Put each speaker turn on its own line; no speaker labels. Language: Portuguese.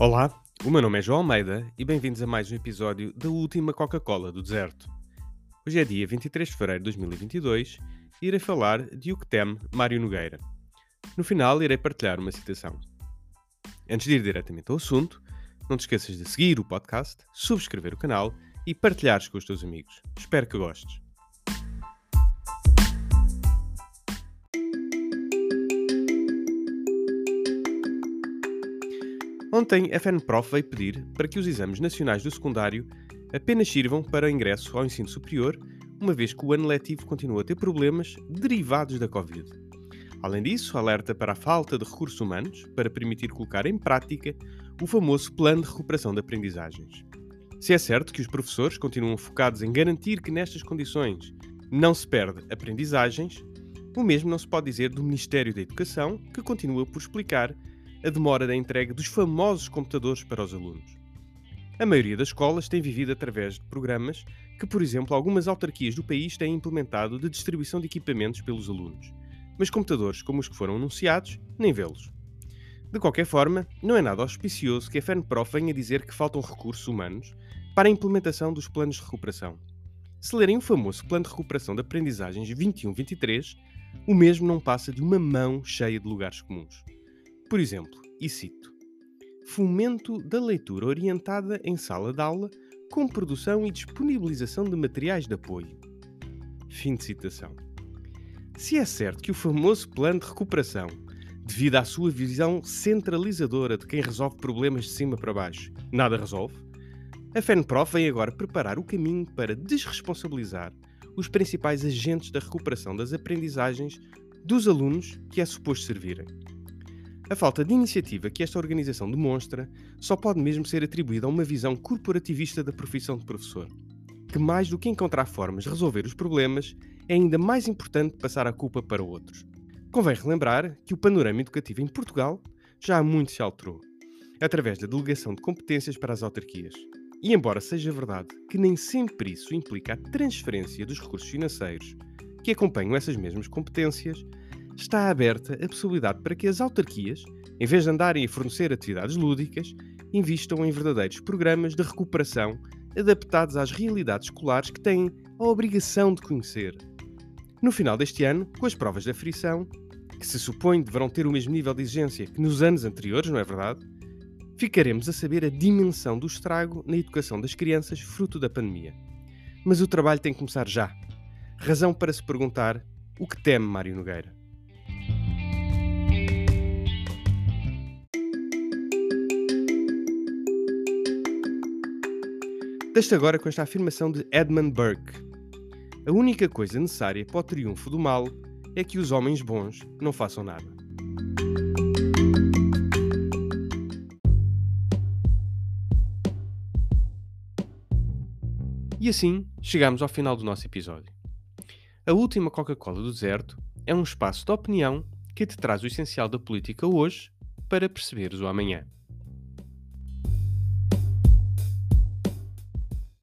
Olá, o meu nome é João Almeida e bem-vindos a mais um episódio da última Coca-Cola do Deserto. Hoje é dia 23 de fevereiro de 2022 e irei falar de O que teme Mário Nogueira. No final, irei partilhar uma citação. Antes de ir diretamente ao assunto, não te esqueças de seguir o podcast, subscrever o canal e partilhares com os teus amigos. Espero que gostes. Ontem, a FENPROF veio pedir para que os exames nacionais do secundário apenas sirvam para ingresso ao ensino superior, uma vez que o ano letivo continua a ter problemas derivados da Covid. Além disso, alerta para a falta de recursos humanos para permitir colocar em prática o famoso Plano de Recuperação de Aprendizagens. Se é certo que os professores continuam focados em garantir que nestas condições não se perde aprendizagens, o mesmo não se pode dizer do Ministério da Educação, que continua por explicar a demora da entrega dos famosos computadores para os alunos. A maioria das escolas tem vivido através de programas que, por exemplo, algumas autarquias do país têm implementado de distribuição de equipamentos pelos alunos, mas computadores como os que foram anunciados, nem vê-los. De qualquer forma, não é nada auspicioso que a FENPROF venha dizer que faltam recursos humanos para a implementação dos planos de recuperação. Se lerem o famoso Plano de Recuperação de Aprendizagens 21-23, o mesmo não passa de uma mão cheia de lugares comuns. Por exemplo, e cito: Fomento da leitura orientada em sala de aula com produção e disponibilização de materiais de apoio. Fim de citação. Se é certo que o famoso plano de recuperação, devido à sua visão centralizadora de quem resolve problemas de cima para baixo, nada resolve, a FENPROF vem agora preparar o caminho para desresponsabilizar os principais agentes da recuperação das aprendizagens dos alunos que é suposto servirem. A falta de iniciativa que esta organização demonstra só pode mesmo ser atribuída a uma visão corporativista da profissão de professor, que mais do que encontrar formas de resolver os problemas, é ainda mais importante passar a culpa para outros. Convém relembrar que o panorama educativo em Portugal já muito se alterou, através da delegação de competências para as autarquias. E embora seja verdade que nem sempre isso implica a transferência dos recursos financeiros que acompanham essas mesmas competências, está aberta a possibilidade para que as autarquias, em vez de andarem a fornecer atividades lúdicas, invistam em verdadeiros programas de recuperação adaptados às realidades escolares que têm a obrigação de conhecer. No final deste ano, com as provas de aferição, que se supõe deverão ter o mesmo nível de exigência que nos anos anteriores, não é verdade? Ficaremos a saber a dimensão do estrago na educação das crianças fruto da pandemia. Mas o trabalho tem que começar já. Razão para se perguntar o que teme Mário Nogueira. Deixo agora com esta afirmação de Edmund Burke. A única coisa necessária para o triunfo do mal é que os homens bons não façam nada. E assim chegamos ao final do nosso episódio. A última Coca-Cola do deserto é um espaço de opinião que te traz o essencial da política hoje para perceberes o amanhã.